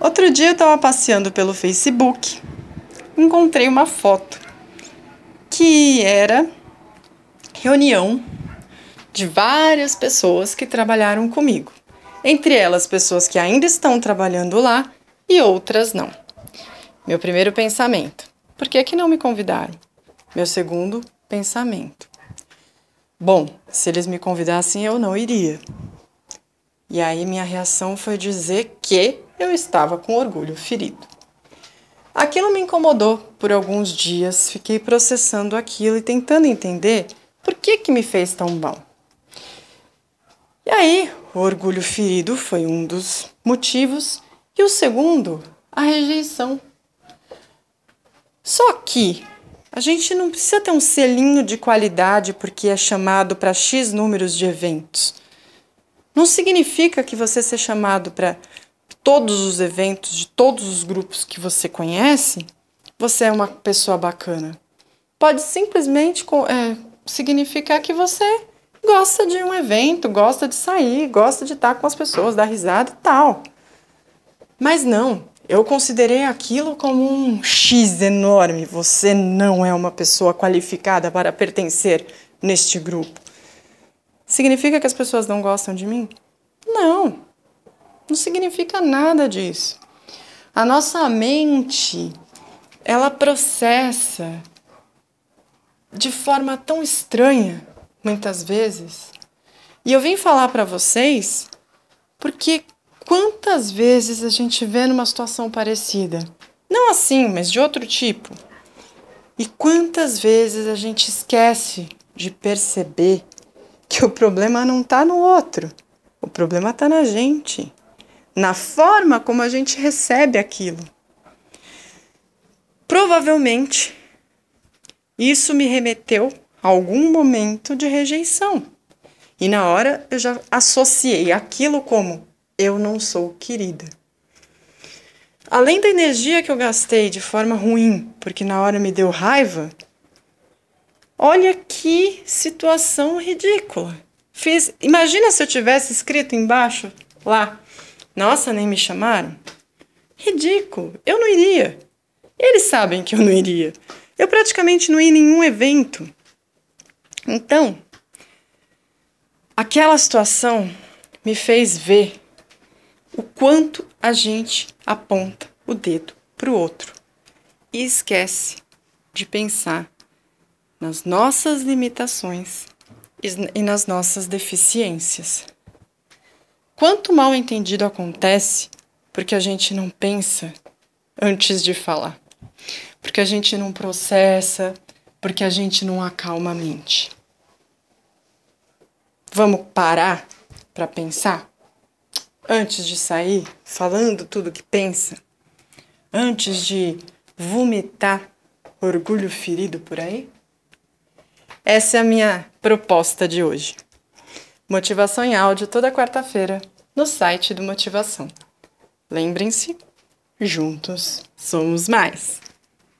Outro dia eu estava passeando pelo Facebook, encontrei uma foto que era reunião de várias pessoas que trabalharam comigo. Entre elas, pessoas que ainda estão trabalhando lá e outras não. Meu primeiro pensamento: por que, que não me convidaram? Meu segundo pensamento: bom, se eles me convidassem, eu não iria. E aí minha reação foi dizer que eu estava com orgulho ferido. Aquilo me incomodou por alguns dias, fiquei processando aquilo e tentando entender por que, que me fez tão mal. E aí, o orgulho ferido foi um dos motivos, e o segundo, a rejeição. Só que a gente não precisa ter um selinho de qualidade porque é chamado para X números de eventos. Não significa que você ser chamado para todos os eventos de todos os grupos que você conhece, você é uma pessoa bacana. Pode simplesmente é, significar que você gosta de um evento, gosta de sair, gosta de estar com as pessoas, dar risada e tal. Mas não, eu considerei aquilo como um X enorme. Você não é uma pessoa qualificada para pertencer neste grupo. Significa que as pessoas não gostam de mim? Não. Não significa nada disso. A nossa mente, ela processa de forma tão estranha, muitas vezes. E eu vim falar para vocês porque quantas vezes a gente vê numa situação parecida, não assim, mas de outro tipo. E quantas vezes a gente esquece de perceber que o problema não está no outro, o problema está na gente na forma como a gente recebe aquilo. Provavelmente, isso me remeteu a algum momento de rejeição. E na hora eu já associei aquilo como eu não sou querida. Além da energia que eu gastei de forma ruim, porque na hora me deu raiva, olha que situação ridícula. Fiz, imagina se eu tivesse escrito embaixo lá nossa, nem me chamaram? Ridículo, eu não iria. Eles sabem que eu não iria. Eu praticamente não ia em nenhum evento. Então, aquela situação me fez ver o quanto a gente aponta o dedo para o outro e esquece de pensar nas nossas limitações e nas nossas deficiências. Quanto mal entendido acontece porque a gente não pensa antes de falar, porque a gente não processa, porque a gente não acalma a mente. Vamos parar para pensar antes de sair falando tudo que pensa, antes de vomitar orgulho ferido por aí? Essa é a minha proposta de hoje. Motivação em áudio toda quarta-feira no site do Motivação. Lembrem-se, juntos somos mais.